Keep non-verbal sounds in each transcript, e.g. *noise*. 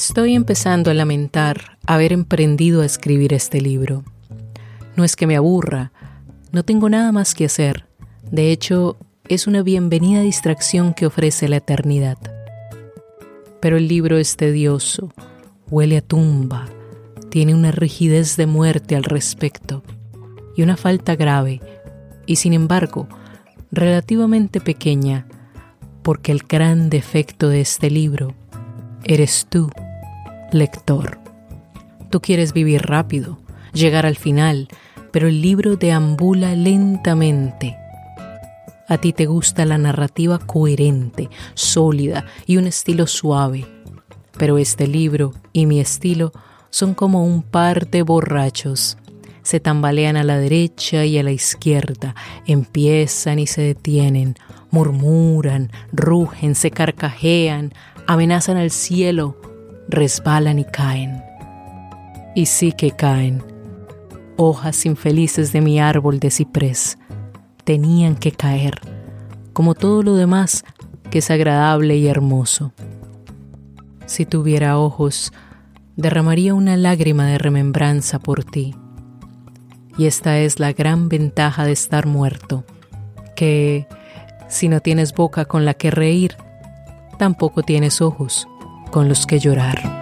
Estoy empezando a lamentar haber emprendido a escribir este libro. No es que me aburra, no tengo nada más que hacer. De hecho, es una bienvenida distracción que ofrece la eternidad. Pero el libro es tedioso, huele a tumba, tiene una rigidez de muerte al respecto y una falta grave, y sin embargo, relativamente pequeña, porque el gran defecto de este libro eres tú, lector. Tú quieres vivir rápido, llegar al final, pero el libro deambula lentamente. A ti te gusta la narrativa coherente, sólida y un estilo suave, pero este libro y mi estilo son como un par de borrachos. Se tambalean a la derecha y a la izquierda, empiezan y se detienen, murmuran, rugen, se carcajean, amenazan al cielo, resbalan y caen. Y sí que caen. Hojas infelices de mi árbol de ciprés tenían que caer, como todo lo demás que es agradable y hermoso. Si tuviera ojos, derramaría una lágrima de remembranza por ti. Y esta es la gran ventaja de estar muerto, que si no tienes boca con la que reír, tampoco tienes ojos con los que llorar.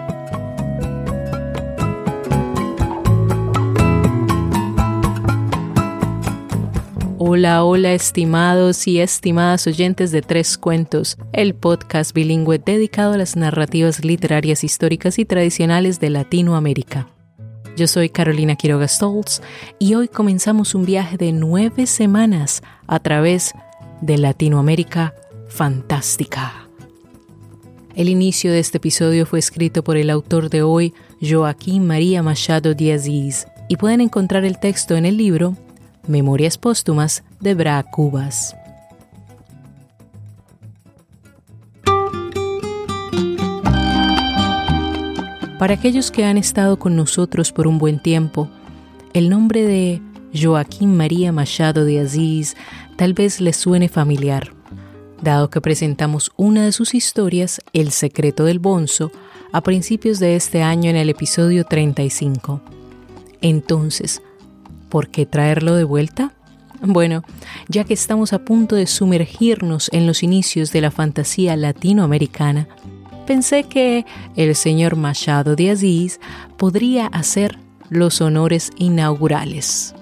Hola, hola estimados y estimadas oyentes de Tres Cuentos, el podcast bilingüe dedicado a las narrativas literarias históricas y tradicionales de Latinoamérica. Yo soy Carolina Quiroga Stoltz y hoy comenzamos un viaje de nueve semanas a través de Latinoamérica fantástica. El inicio de este episodio fue escrito por el autor de hoy, Joaquín María Machado de Aziz, y pueden encontrar el texto en el libro Memorias Póstumas de Bra Cubas. Para aquellos que han estado con nosotros por un buen tiempo, el nombre de Joaquín María Machado de Aziz tal vez les suene familiar, dado que presentamos una de sus historias, El secreto del bonzo, a principios de este año en el episodio 35. Entonces, ¿Por qué traerlo de vuelta? Bueno, ya que estamos a punto de sumergirnos en los inicios de la fantasía latinoamericana, pensé que el señor Machado de Aziz podría hacer los honores inaugurales.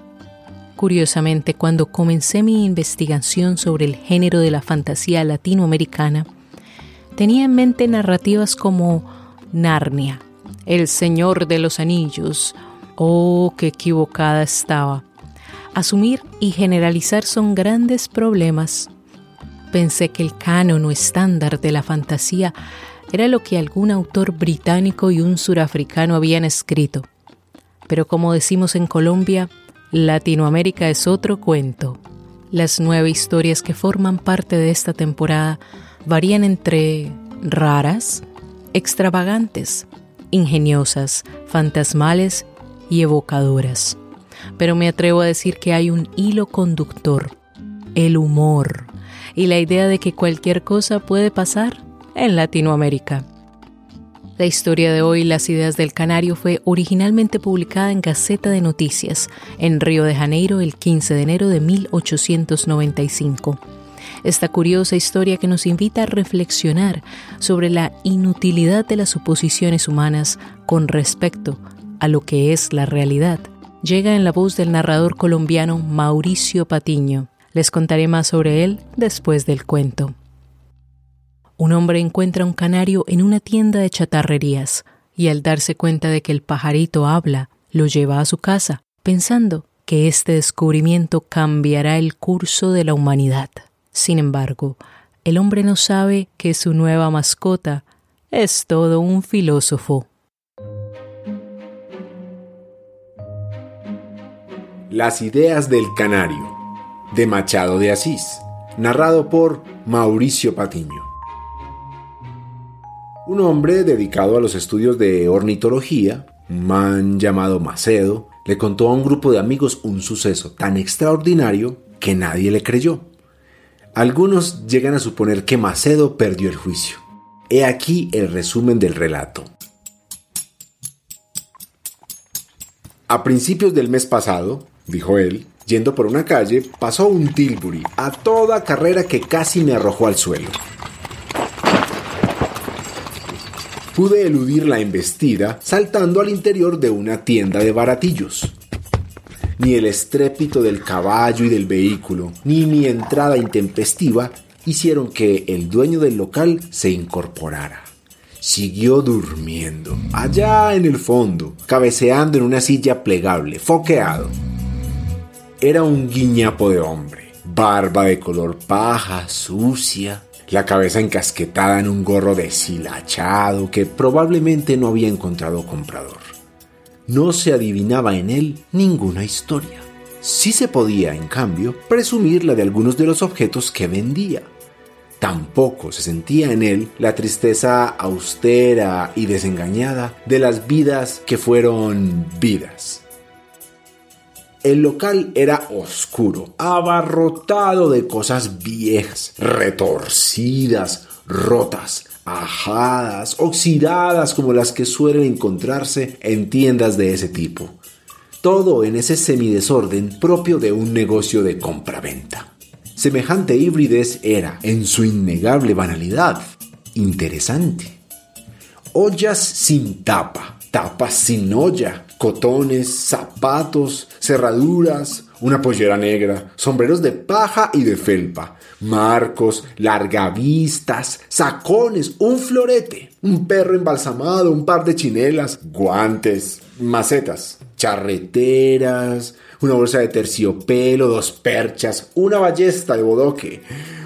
Curiosamente, cuando comencé mi investigación sobre el género de la fantasía latinoamericana, tenía en mente narrativas como Narnia, El Señor de los Anillos Oh, qué equivocada estaba. Asumir y generalizar son grandes problemas. Pensé que el canon o estándar de la fantasía era lo que algún autor británico y un surafricano habían escrito. Pero como decimos en Colombia, Latinoamérica es otro cuento. Las nueve historias que forman parte de esta temporada varían entre raras, extravagantes, ingeniosas, fantasmales y evocadoras. Pero me atrevo a decir que hay un hilo conductor, el humor y la idea de que cualquier cosa puede pasar en Latinoamérica. La historia de hoy, Las ideas del Canario, fue originalmente publicada en Gaceta de Noticias en Río de Janeiro el 15 de enero de 1895. Esta curiosa historia que nos invita a reflexionar sobre la inutilidad de las suposiciones humanas con respecto a lo que es la realidad, llega en la voz del narrador colombiano Mauricio Patiño. Les contaré más sobre él después del cuento. Un hombre encuentra un canario en una tienda de chatarrerías y al darse cuenta de que el pajarito habla, lo lleva a su casa, pensando que este descubrimiento cambiará el curso de la humanidad. Sin embargo, el hombre no sabe que su nueva mascota es todo un filósofo. Las ideas del canario, de Machado de Asís, narrado por Mauricio Patiño. Un hombre dedicado a los estudios de ornitología, un man llamado Macedo, le contó a un grupo de amigos un suceso tan extraordinario que nadie le creyó. Algunos llegan a suponer que Macedo perdió el juicio. He aquí el resumen del relato. A principios del mes pasado, dijo él, yendo por una calle, pasó un tilbury a toda carrera que casi me arrojó al suelo. Pude eludir la embestida saltando al interior de una tienda de baratillos. Ni el estrépito del caballo y del vehículo, ni mi entrada intempestiva hicieron que el dueño del local se incorporara. Siguió durmiendo, allá en el fondo, cabeceando en una silla plegable, foqueado. Era un guiñapo de hombre, barba de color paja, sucia, la cabeza encasquetada en un gorro deshilachado que probablemente no había encontrado comprador. No se adivinaba en él ninguna historia. Sí se podía, en cambio, presumir la de algunos de los objetos que vendía. Tampoco se sentía en él la tristeza austera y desengañada de las vidas que fueron vidas. El local era oscuro, abarrotado de cosas viejas, retorcidas, rotas, ajadas, oxidadas como las que suelen encontrarse en tiendas de ese tipo. Todo en ese semidesorden propio de un negocio de compraventa. Semejante híbrides era, en su innegable banalidad, interesante. Ollas sin tapa, tapas sin olla, cotones, zapatos, cerraduras, una pollera negra, sombreros de paja y de felpa, marcos, largavistas, sacones, un florete, un perro embalsamado, un par de chinelas, guantes, macetas, charreteras, una bolsa de terciopelo, dos perchas, una ballesta de bodoque,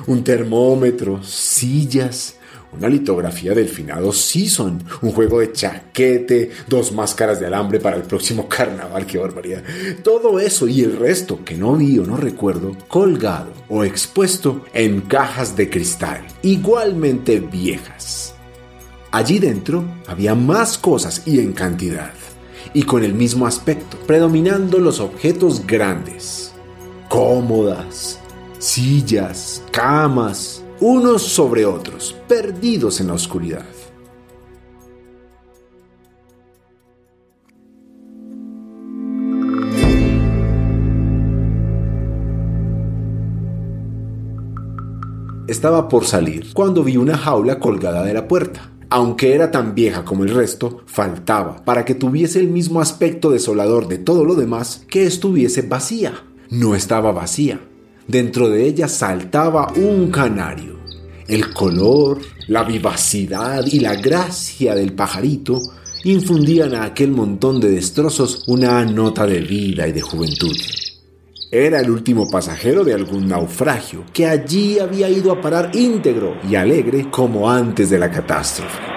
un termómetro, sillas, una litografía del finado Season, un juego de chaquete, dos máscaras de alambre para el próximo *laughs* carnaval, qué barbaridad. Todo eso y el resto que no vi o no recuerdo, colgado o expuesto en cajas de cristal, igualmente viejas. Allí dentro había más cosas y en cantidad, y con el mismo aspecto, predominando los objetos grandes, cómodas, sillas, camas, unos sobre otros, perdidos en la oscuridad. Estaba por salir cuando vi una jaula colgada de la puerta. Aunque era tan vieja como el resto, faltaba para que tuviese el mismo aspecto desolador de todo lo demás que estuviese vacía. No estaba vacía, Dentro de ella saltaba un canario. El color, la vivacidad y la gracia del pajarito infundían a aquel montón de destrozos una nota de vida y de juventud. Era el último pasajero de algún naufragio que allí había ido a parar íntegro y alegre como antes de la catástrofe.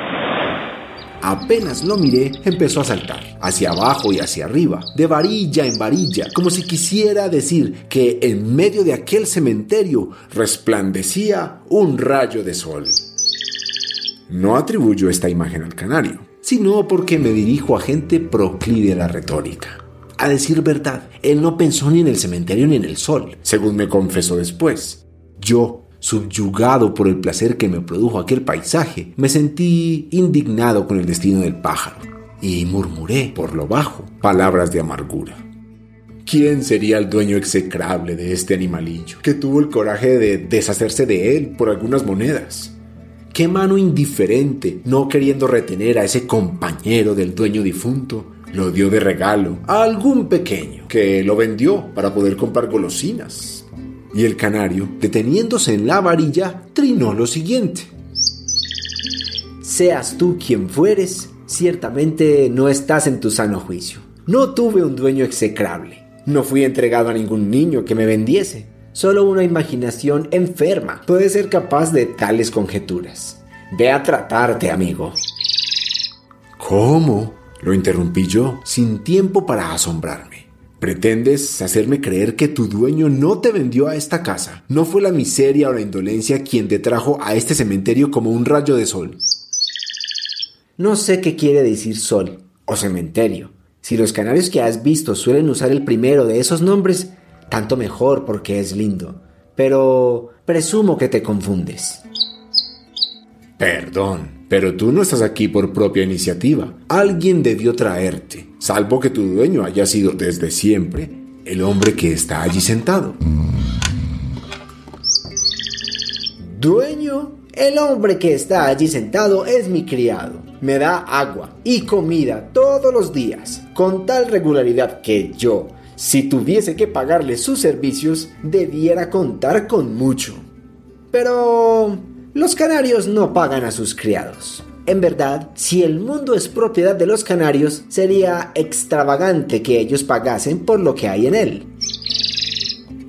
Apenas lo miré, empezó a saltar, hacia abajo y hacia arriba, de varilla en varilla, como si quisiera decir que en medio de aquel cementerio resplandecía un rayo de sol. No atribuyo esta imagen al canario, sino porque me dirijo a gente proclive a la retórica. A decir verdad, él no pensó ni en el cementerio ni en el sol, según me confesó después. Yo Subyugado por el placer que me produjo aquel paisaje, me sentí indignado con el destino del pájaro y murmuré por lo bajo palabras de amargura. ¿Quién sería el dueño execrable de este animalillo que tuvo el coraje de deshacerse de él por algunas monedas? ¿Qué mano indiferente, no queriendo retener a ese compañero del dueño difunto, lo dio de regalo a algún pequeño que lo vendió para poder comprar golosinas? Y el canario, deteniéndose en la varilla, trinó lo siguiente. Seas tú quien fueres, ciertamente no estás en tu sano juicio. No tuve un dueño execrable. No fui entregado a ningún niño que me vendiese. Solo una imaginación enferma puede ser capaz de tales conjeturas. Ve a tratarte, amigo. ¿Cómo? Lo interrumpí yo, sin tiempo para asombrarme. Pretendes hacerme creer que tu dueño no te vendió a esta casa. No fue la miseria o la indolencia quien te trajo a este cementerio como un rayo de sol. No sé qué quiere decir sol o cementerio. Si los canarios que has visto suelen usar el primero de esos nombres, tanto mejor porque es lindo. Pero presumo que te confundes. Perdón, pero tú no estás aquí por propia iniciativa. Alguien debió traerte salvo que tu dueño haya sido desde siempre el hombre que está allí sentado. Dueño, el hombre que está allí sentado es mi criado. Me da agua y comida todos los días, con tal regularidad que yo, si tuviese que pagarle sus servicios, debiera contar con mucho. Pero los canarios no pagan a sus criados. En verdad, si el mundo es propiedad de los canarios, sería extravagante que ellos pagasen por lo que hay en él.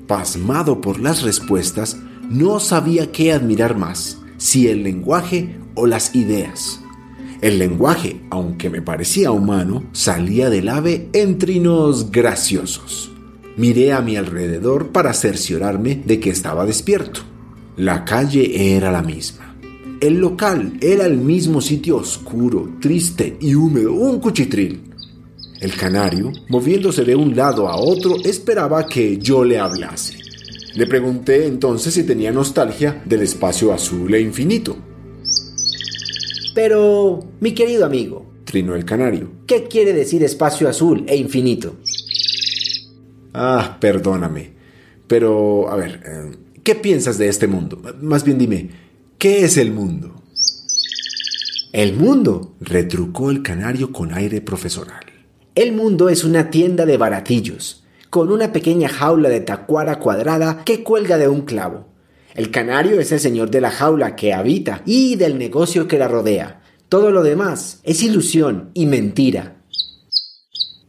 Pasmado por las respuestas, no sabía qué admirar más, si el lenguaje o las ideas. El lenguaje, aunque me parecía humano, salía del ave en trinos graciosos. Miré a mi alrededor para cerciorarme de que estaba despierto. La calle era la misma. El local era el mismo sitio oscuro, triste y húmedo, un cuchitril. El canario, moviéndose de un lado a otro, esperaba que yo le hablase. Le pregunté entonces si tenía nostalgia del espacio azul e infinito. Pero, mi querido amigo, trinó el canario, ¿qué quiere decir espacio azul e infinito? Ah, perdóname. Pero, a ver, eh, ¿qué piensas de este mundo? Más bien dime, ¿qué es el mundo? El mundo, retrucó el canario con aire profesoral. El mundo es una tienda de baratillos, con una pequeña jaula de tacuara cuadrada que cuelga de un clavo. El canario es el señor de la jaula que habita y del negocio que la rodea. Todo lo demás es ilusión y mentira.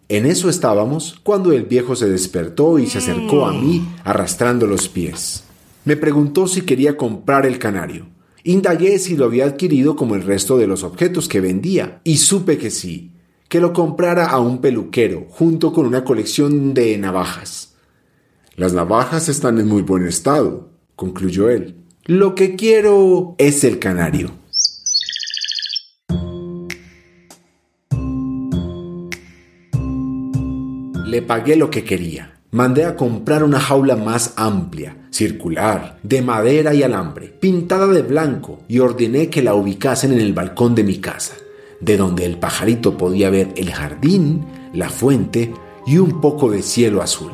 En eso estábamos cuando el viejo se despertó y se acercó a mí arrastrando los pies. Me preguntó si quería comprar el canario. Indagué si lo había adquirido como el resto de los objetos que vendía y supe que sí, que lo comprara a un peluquero junto con una colección de navajas. Las navajas están en muy buen estado, concluyó él. Lo que quiero es el canario. Le pagué lo que quería. Mandé a comprar una jaula más amplia, circular, de madera y alambre, pintada de blanco, y ordené que la ubicasen en el balcón de mi casa, de donde el pajarito podía ver el jardín, la fuente y un poco de cielo azul.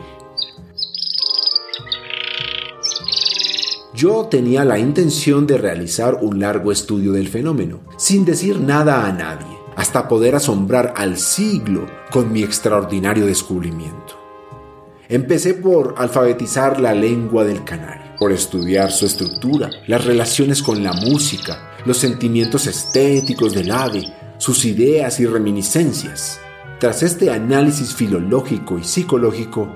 Yo tenía la intención de realizar un largo estudio del fenómeno, sin decir nada a nadie, hasta poder asombrar al siglo con mi extraordinario descubrimiento. Empecé por alfabetizar la lengua del canario, por estudiar su estructura, las relaciones con la música, los sentimientos estéticos del ave, sus ideas y reminiscencias. Tras este análisis filológico y psicológico,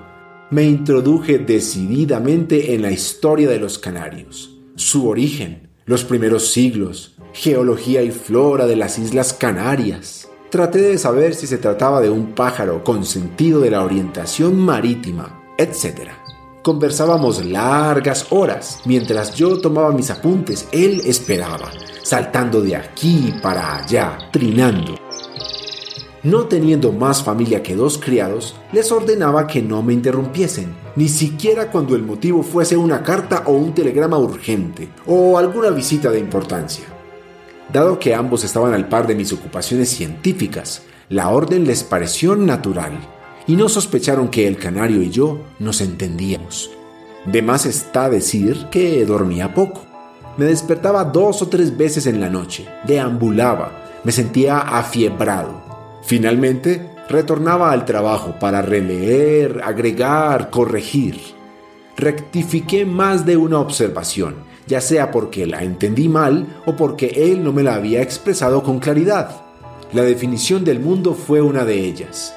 me introduje decididamente en la historia de los canarios, su origen, los primeros siglos, geología y flora de las Islas Canarias. Traté de saber si se trataba de un pájaro con sentido de la orientación marítima, etc. Conversábamos largas horas. Mientras yo tomaba mis apuntes, él esperaba, saltando de aquí para allá, trinando. No teniendo más familia que dos criados, les ordenaba que no me interrumpiesen, ni siquiera cuando el motivo fuese una carta o un telegrama urgente, o alguna visita de importancia. Dado que ambos estaban al par de mis ocupaciones científicas, la orden les pareció natural, y no sospecharon que el canario y yo nos entendíamos. De más está decir que dormía poco. Me despertaba dos o tres veces en la noche, deambulaba, me sentía afiebrado, Finalmente, retornaba al trabajo para releer, agregar, corregir. Rectifiqué más de una observación, ya sea porque la entendí mal o porque él no me la había expresado con claridad. La definición del mundo fue una de ellas.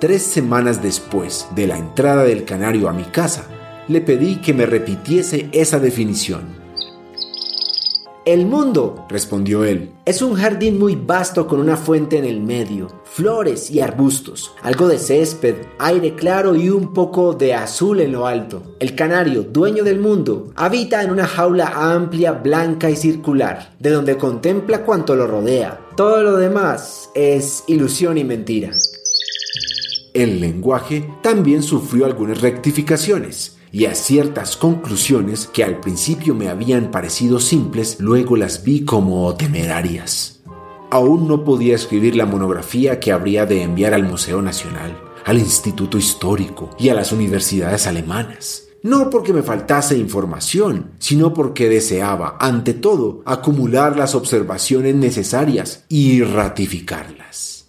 Tres semanas después de la entrada del canario a mi casa, le pedí que me repitiese esa definición. El mundo, respondió él, es un jardín muy vasto con una fuente en el medio, flores y arbustos, algo de césped, aire claro y un poco de azul en lo alto. El canario, dueño del mundo, habita en una jaula amplia, blanca y circular, de donde contempla cuanto lo rodea. Todo lo demás es ilusión y mentira. El lenguaje también sufrió algunas rectificaciones y a ciertas conclusiones que al principio me habían parecido simples, luego las vi como temerarias. Aún no podía escribir la monografía que habría de enviar al Museo Nacional, al Instituto Histórico y a las universidades alemanas. No porque me faltase información, sino porque deseaba, ante todo, acumular las observaciones necesarias y ratificarlas.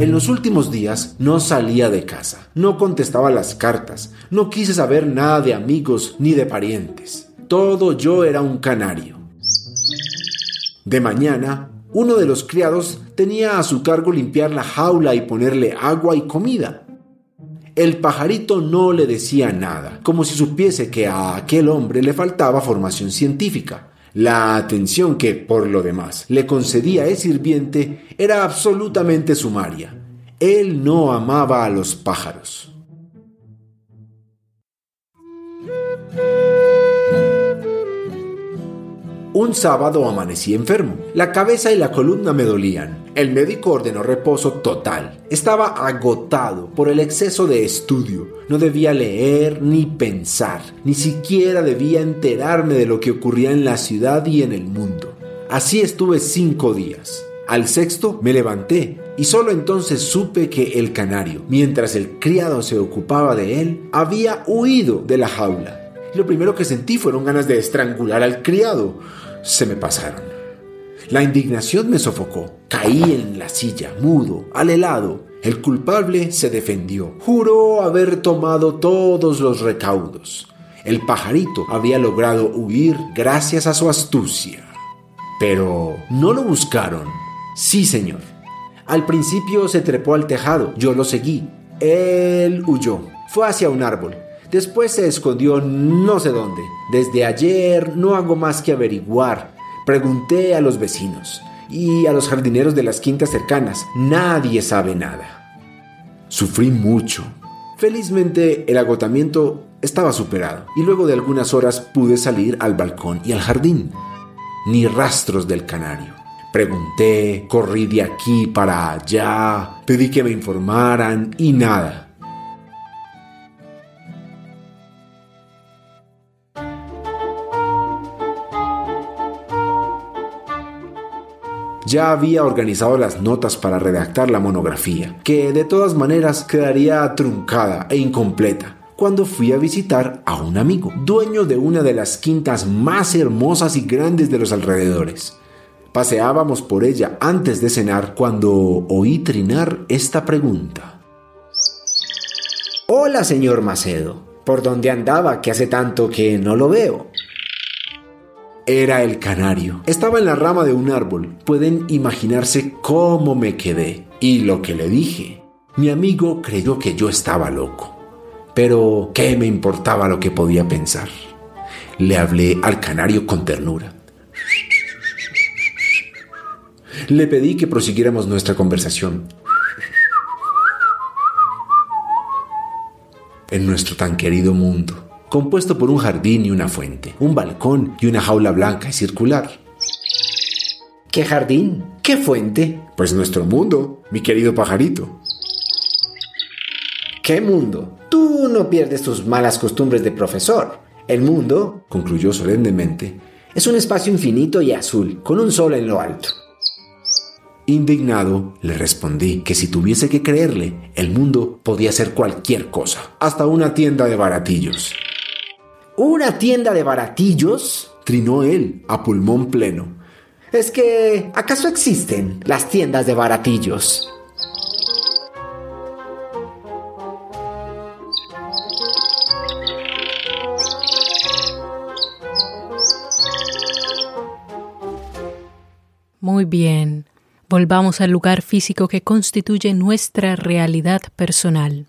En los últimos días no salía de casa, no contestaba las cartas, no quise saber nada de amigos ni de parientes. Todo yo era un canario. De mañana, uno de los criados tenía a su cargo limpiar la jaula y ponerle agua y comida. El pajarito no le decía nada, como si supiese que a aquel hombre le faltaba formación científica. La atención que, por lo demás, le concedía el sirviente era absolutamente sumaria. Él no amaba a los pájaros. Un sábado amanecí enfermo. La cabeza y la columna me dolían. El médico ordenó reposo total. Estaba agotado por el exceso de estudio. No debía leer ni pensar. Ni siquiera debía enterarme de lo que ocurría en la ciudad y en el mundo. Así estuve cinco días. Al sexto me levanté y solo entonces supe que el canario, mientras el criado se ocupaba de él, había huido de la jaula. lo primero que sentí fueron ganas de estrangular al criado se me pasaron. La indignación me sofocó. Caí en la silla, mudo, al helado. El culpable se defendió. Juró haber tomado todos los recaudos. El pajarito había logrado huir gracias a su astucia. Pero no lo buscaron. Sí, señor. Al principio se trepó al tejado. Yo lo seguí. Él huyó. Fue hacia un árbol. Después se escondió no sé dónde. Desde ayer no hago más que averiguar. Pregunté a los vecinos y a los jardineros de las quintas cercanas. Nadie sabe nada. Sufrí mucho. Felizmente el agotamiento estaba superado y luego de algunas horas pude salir al balcón y al jardín. Ni rastros del canario. Pregunté, corrí de aquí para allá, pedí que me informaran y nada. Ya había organizado las notas para redactar la monografía, que de todas maneras quedaría truncada e incompleta cuando fui a visitar a un amigo, dueño de una de las quintas más hermosas y grandes de los alrededores. Paseábamos por ella antes de cenar cuando oí trinar esta pregunta. Hola, señor Macedo. ¿Por dónde andaba que hace tanto que no lo veo? Era el canario. Estaba en la rama de un árbol. Pueden imaginarse cómo me quedé y lo que le dije. Mi amigo creyó que yo estaba loco. Pero, ¿qué me importaba lo que podía pensar? Le hablé al canario con ternura. Le pedí que prosiguiéramos nuestra conversación. En nuestro tan querido mundo compuesto por un jardín y una fuente, un balcón y una jaula blanca y circular. ¿Qué jardín? ¿Qué fuente? Pues nuestro mundo, mi querido pajarito. ¿Qué mundo? Tú no pierdes tus malas costumbres de profesor. El mundo, concluyó solemnemente, es un espacio infinito y azul, con un sol en lo alto. Indignado, le respondí que si tuviese que creerle, el mundo podía ser cualquier cosa, hasta una tienda de baratillos. ¿Una tienda de baratillos? Trinó él, a pulmón pleno. Es que, ¿acaso existen las tiendas de baratillos? Muy bien. Volvamos al lugar físico que constituye nuestra realidad personal.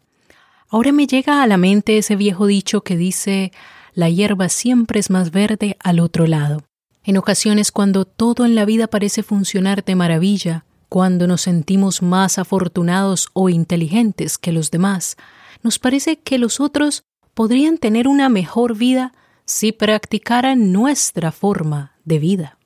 Ahora me llega a la mente ese viejo dicho que dice la hierba siempre es más verde al otro lado. En ocasiones cuando todo en la vida parece funcionar de maravilla, cuando nos sentimos más afortunados o inteligentes que los demás, nos parece que los otros podrían tener una mejor vida si practicaran nuestra forma de vida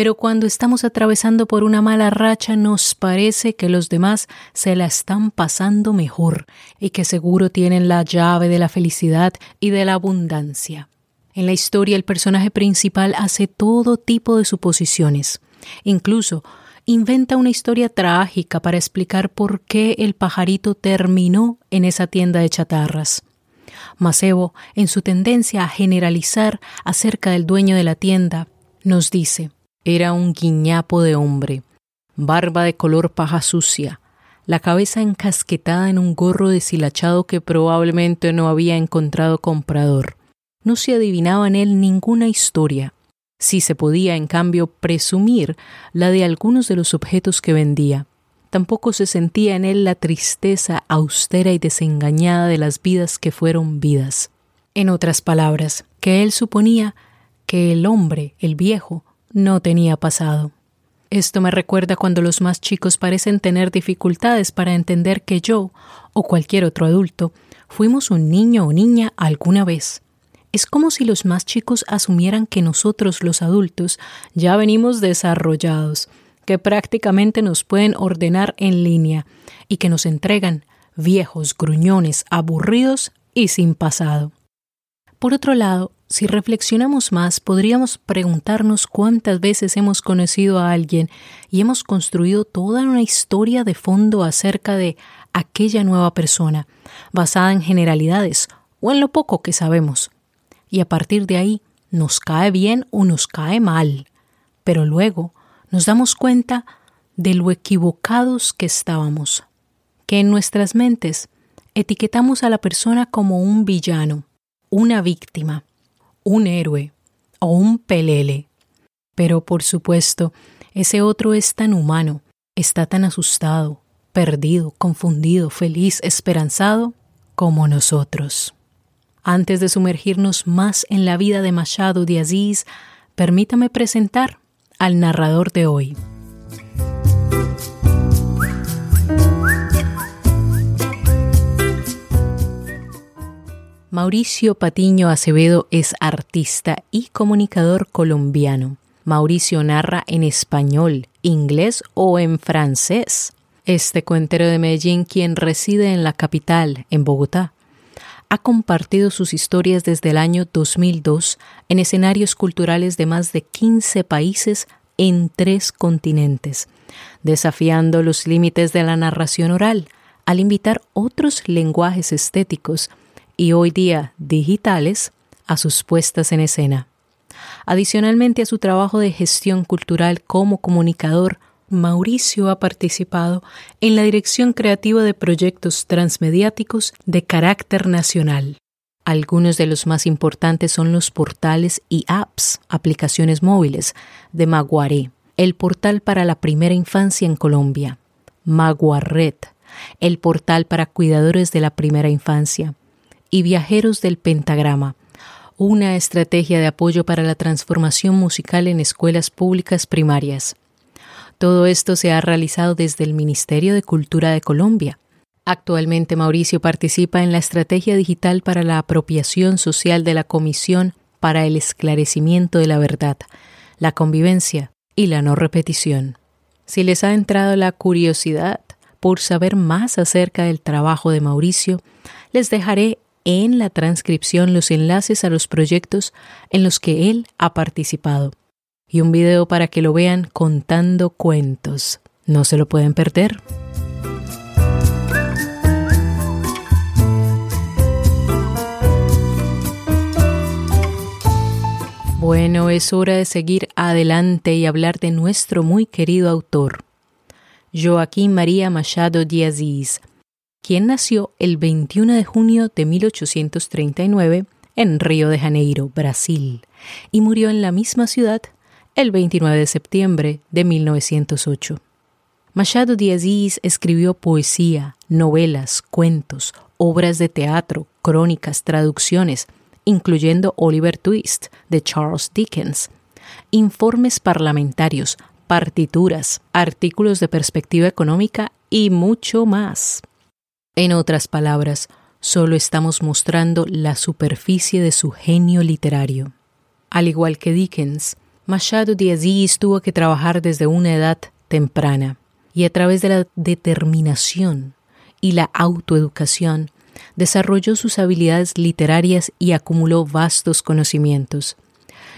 pero cuando estamos atravesando por una mala racha nos parece que los demás se la están pasando mejor y que seguro tienen la llave de la felicidad y de la abundancia. En la historia el personaje principal hace todo tipo de suposiciones. Incluso inventa una historia trágica para explicar por qué el pajarito terminó en esa tienda de chatarras. Macebo, en su tendencia a generalizar acerca del dueño de la tienda, nos dice, era un guiñapo de hombre, barba de color paja sucia, la cabeza encasquetada en un gorro deshilachado que probablemente no había encontrado comprador. No se adivinaba en él ninguna historia. Sí se podía, en cambio, presumir la de algunos de los objetos que vendía. Tampoco se sentía en él la tristeza austera y desengañada de las vidas que fueron vidas. En otras palabras, que él suponía que el hombre, el viejo, no tenía pasado. Esto me recuerda cuando los más chicos parecen tener dificultades para entender que yo, o cualquier otro adulto, fuimos un niño o niña alguna vez. Es como si los más chicos asumieran que nosotros los adultos ya venimos desarrollados, que prácticamente nos pueden ordenar en línea y que nos entregan viejos, gruñones, aburridos y sin pasado. Por otro lado, si reflexionamos más, podríamos preguntarnos cuántas veces hemos conocido a alguien y hemos construido toda una historia de fondo acerca de aquella nueva persona, basada en generalidades o en lo poco que sabemos. Y a partir de ahí nos cae bien o nos cae mal, pero luego nos damos cuenta de lo equivocados que estábamos, que en nuestras mentes etiquetamos a la persona como un villano, una víctima, un héroe o un pelele. Pero por supuesto, ese otro es tan humano, está tan asustado, perdido, confundido, feliz, esperanzado como nosotros. Antes de sumergirnos más en la vida de Machado de Aziz, permítame presentar al narrador de hoy. Mauricio Patiño Acevedo es artista y comunicador colombiano. Mauricio narra en español, inglés o en francés. Este cuentero de Medellín, quien reside en la capital, en Bogotá, ha compartido sus historias desde el año 2002 en escenarios culturales de más de 15 países en tres continentes, desafiando los límites de la narración oral al invitar otros lenguajes estéticos y hoy día digitales a sus puestas en escena. Adicionalmente a su trabajo de gestión cultural como comunicador, Mauricio ha participado en la dirección creativa de proyectos transmediáticos de carácter nacional. Algunos de los más importantes son los portales y apps, aplicaciones móviles, de Maguaré, el portal para la primera infancia en Colombia, Maguarret, el portal para cuidadores de la primera infancia, y Viajeros del Pentagrama, una estrategia de apoyo para la transformación musical en escuelas públicas primarias. Todo esto se ha realizado desde el Ministerio de Cultura de Colombia. Actualmente Mauricio participa en la Estrategia Digital para la Apropiación Social de la Comisión para el Esclarecimiento de la Verdad, la Convivencia y la No Repetición. Si les ha entrado la curiosidad por saber más acerca del trabajo de Mauricio, les dejaré en la transcripción los enlaces a los proyectos en los que él ha participado y un video para que lo vean contando cuentos. No se lo pueden perder. Bueno, es hora de seguir adelante y hablar de nuestro muy querido autor, Joaquín María Machado de Aziz, quien nació el 21 de junio de 1839 en Río de Janeiro, Brasil, y murió en la misma ciudad el 29 de septiembre de 1908. Machado de escribió poesía, novelas, cuentos, obras de teatro, crónicas, traducciones, incluyendo Oliver Twist de Charles Dickens, informes parlamentarios, partituras, artículos de perspectiva económica y mucho más. En otras palabras, solo estamos mostrando la superficie de su genio literario. Al igual que Dickens, Machado de Aziz tuvo que trabajar desde una edad temprana y a través de la determinación y la autoeducación desarrolló sus habilidades literarias y acumuló vastos conocimientos.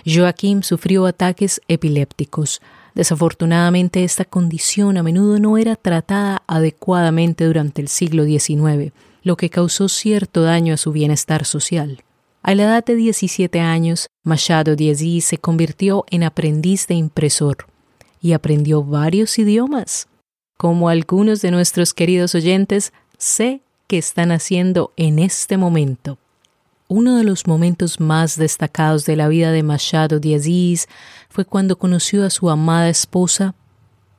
Joaquim sufrió ataques epilépticos. Desafortunadamente esta condición a menudo no era tratada adecuadamente durante el siglo XIX, lo que causó cierto daño a su bienestar social. A la edad de 17 años, Machado de Aziz se convirtió en aprendiz de impresor y aprendió varios idiomas. Como algunos de nuestros queridos oyentes, sé que están haciendo en este momento. Uno de los momentos más destacados de la vida de Machado de Aziz fue cuando conoció a su amada esposa,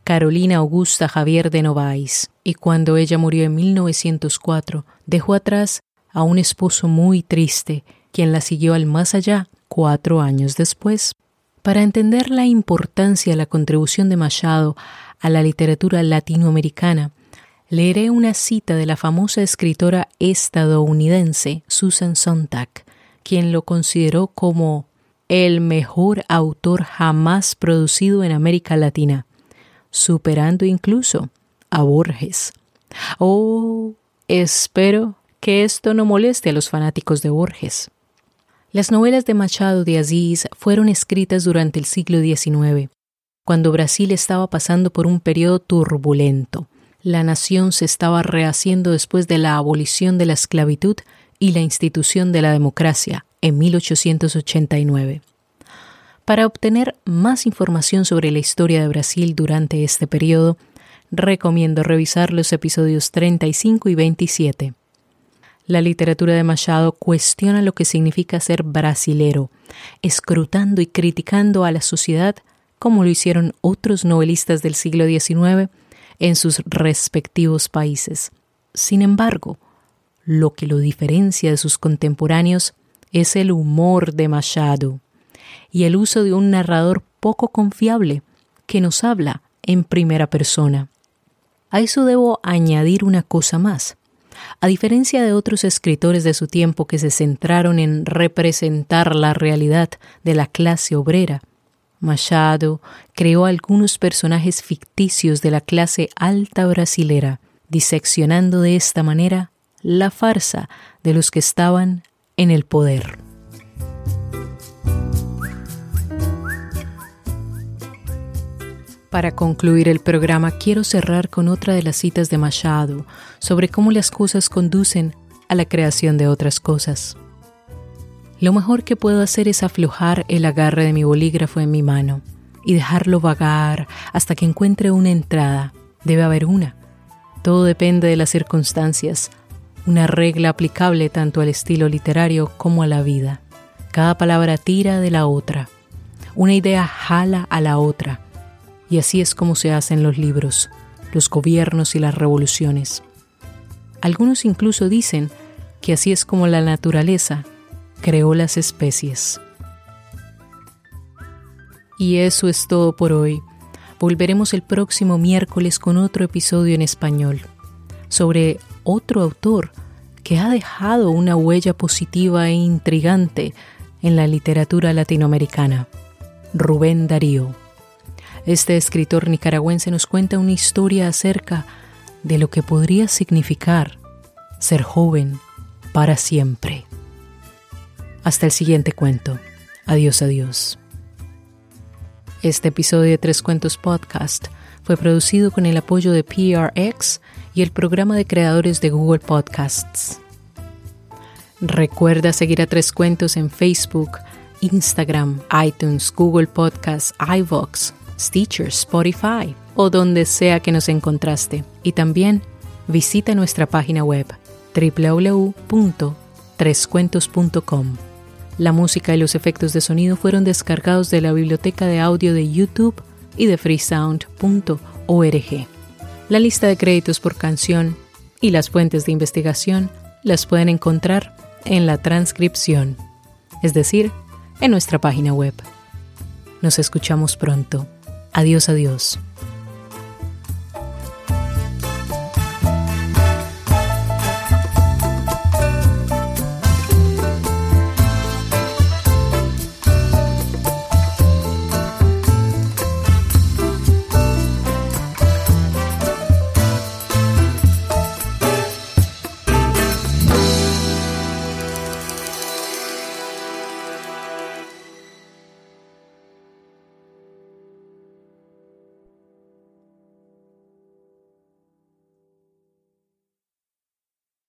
Carolina Augusta Javier de Novaes, y cuando ella murió en 1904, dejó atrás a un esposo muy triste quien la siguió al más allá cuatro años después. Para entender la importancia de la contribución de Machado a la literatura latinoamericana, leeré una cita de la famosa escritora estadounidense Susan Sontag, quien lo consideró como el mejor autor jamás producido en América Latina, superando incluso a Borges. Oh, espero que esto no moleste a los fanáticos de Borges. Las novelas de Machado de Aziz fueron escritas durante el siglo XIX, cuando Brasil estaba pasando por un periodo turbulento. La nación se estaba rehaciendo después de la abolición de la esclavitud y la institución de la democracia en 1889. Para obtener más información sobre la historia de Brasil durante este periodo, recomiendo revisar los episodios 35 y 27. La literatura de Machado cuestiona lo que significa ser brasilero, escrutando y criticando a la sociedad como lo hicieron otros novelistas del siglo XIX en sus respectivos países. Sin embargo, lo que lo diferencia de sus contemporáneos es el humor de Machado y el uso de un narrador poco confiable que nos habla en primera persona. A eso debo añadir una cosa más. A diferencia de otros escritores de su tiempo que se centraron en representar la realidad de la clase obrera, Machado creó algunos personajes ficticios de la clase alta brasilera, diseccionando de esta manera la farsa de los que estaban en el poder. Para concluir el programa quiero cerrar con otra de las citas de Machado sobre cómo las cosas conducen a la creación de otras cosas. Lo mejor que puedo hacer es aflojar el agarre de mi bolígrafo en mi mano y dejarlo vagar hasta que encuentre una entrada. Debe haber una. Todo depende de las circunstancias, una regla aplicable tanto al estilo literario como a la vida. Cada palabra tira de la otra. Una idea jala a la otra y así es como se hacen los libros, los gobiernos y las revoluciones. Algunos incluso dicen que así es como la naturaleza creó las especies. Y eso es todo por hoy. Volveremos el próximo miércoles con otro episodio en español sobre otro autor que ha dejado una huella positiva e intrigante en la literatura latinoamericana, Rubén Darío. Este escritor nicaragüense nos cuenta una historia acerca de lo que podría significar ser joven para siempre. Hasta el siguiente cuento. Adiós, adiós. Este episodio de Tres Cuentos Podcast fue producido con el apoyo de PRX y el programa de creadores de Google Podcasts. Recuerda seguir a Tres Cuentos en Facebook, Instagram, iTunes, Google Podcasts, iVoox, Stitcher, Spotify o donde sea que nos encontraste. Y también visita nuestra página web www.trescuentos.com. La música y los efectos de sonido fueron descargados de la biblioteca de audio de YouTube y de freesound.org. La lista de créditos por canción y las fuentes de investigación las pueden encontrar en la transcripción, es decir, en nuestra página web. Nos escuchamos pronto. Adiós, adiós.